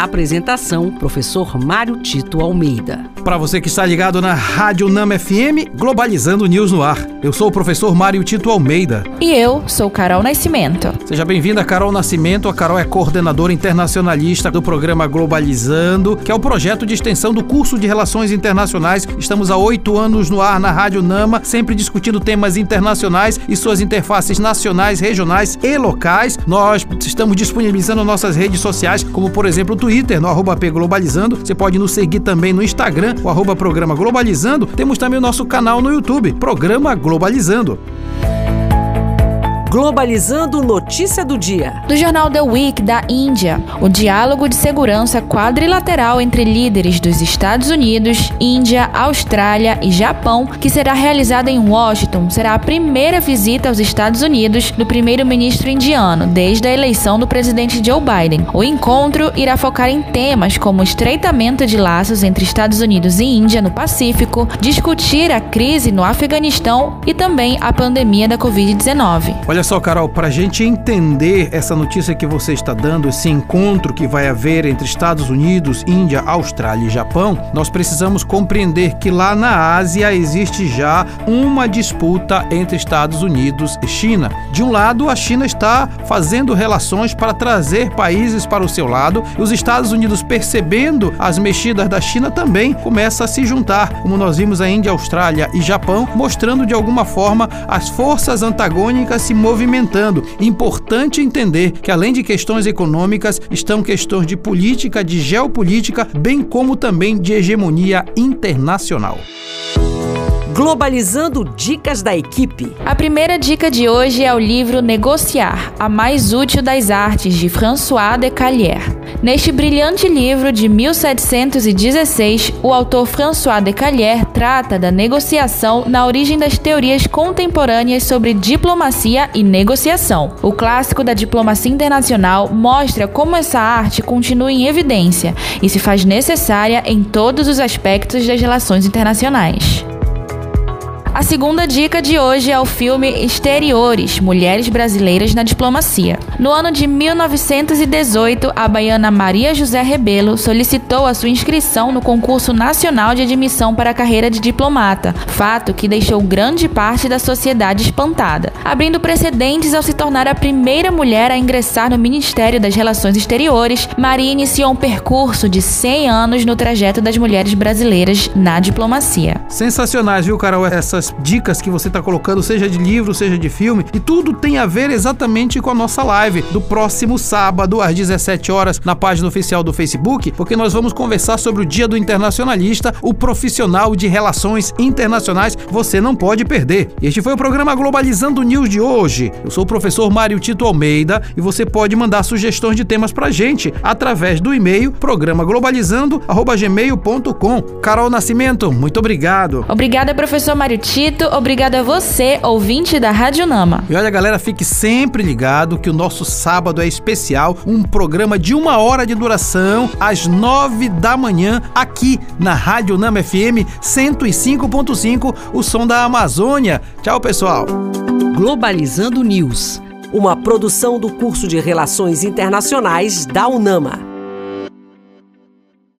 Apresentação: Professor Mário Tito Almeida. Para você que está ligado na Rádio Nama FM, Globalizando News no ar. Eu sou o professor Mário Tito Almeida. E eu sou Carol Nascimento. Seja bem-vinda, Carol Nascimento. A Carol é coordenadora internacionalista do programa Globalizando, que é o projeto de extensão do curso de Relações Internacionais. Estamos há oito anos no ar na Rádio Nama, sempre discutindo temas internacionais e suas interfaces nacionais, regionais e locais. Nós estamos disponibilizando nossas redes sociais, como por exemplo o Twitter, no arroba Globalizando. Você pode nos seguir também no Instagram o arroba Programa Globalizando. Temos também o nosso canal no YouTube, Programa Globalizando. Globalizando Notícia do Dia. Do jornal The Week da Índia, o diálogo de segurança quadrilateral entre líderes dos Estados Unidos, Índia, Austrália e Japão, que será realizada em Washington, será a primeira visita aos Estados Unidos do primeiro-ministro indiano desde a eleição do presidente Joe Biden. O encontro irá focar em temas como o estreitamento de laços entre Estados Unidos e Índia no Pacífico, discutir a crise no Afeganistão e também a pandemia da Covid-19. Olha só, Carol, para a gente entender essa notícia que você está dando, esse encontro que vai haver entre Estados Unidos, Índia, Austrália e Japão, nós precisamos compreender que lá na Ásia existe já uma disputa entre Estados Unidos e China. De um lado, a China está fazendo relações para trazer países para o seu lado, e os Estados Unidos, percebendo as mexidas da China, também começa a se juntar, como nós vimos a Índia, Austrália e Japão, mostrando de alguma forma as forças antagônicas se movimentando. Importante entender que, além de questões econômicas, estão questões de política, de geopolítica, bem como também de hegemonia internacional. Globalizando Dicas da Equipe. A primeira dica de hoje é o livro Negociar, a mais útil das artes, de François de Callière. Neste brilhante livro de 1716, o autor François de Callière trata da negociação na origem das teorias contemporâneas sobre diplomacia e negociação. O clássico da diplomacia internacional mostra como essa arte continua em evidência e se faz necessária em todos os aspectos das relações internacionais. A segunda dica de hoje é o filme Exteriores Mulheres Brasileiras na Diplomacia. No ano de 1918, a baiana Maria José Rebelo solicitou a sua inscrição no concurso nacional de admissão para a carreira de diplomata, fato que deixou grande parte da sociedade espantada, abrindo precedentes ao se tornar a primeira mulher a ingressar no Ministério das Relações Exteriores. Maria iniciou um percurso de 100 anos no trajeto das mulheres brasileiras na diplomacia. Sensacionais, viu, Carol? Essas dicas que você está colocando, seja de livro, seja de filme, e tudo tem a ver exatamente com a nossa live do próximo sábado às 17 horas na página oficial do Facebook, porque nós vamos conversar sobre o Dia do Internacionalista, o profissional de relações internacionais. Você não pode perder. Este foi o programa Globalizando News de hoje. Eu sou o professor Mário Tito Almeida e você pode mandar sugestões de temas pra gente através do e-mail programaglobalizando@gmail.com. Carol Nascimento, muito obrigado. Obrigada, professor Mário Tito. Tito, obrigado a você, ouvinte da Rádio Nama. E olha, galera, fique sempre ligado que o nosso sábado é especial, um programa de uma hora de duração, às nove da manhã, aqui na Rádio Nama FM 105.5, o som da Amazônia. Tchau, pessoal. Globalizando News, uma produção do curso de Relações Internacionais da UNAMA.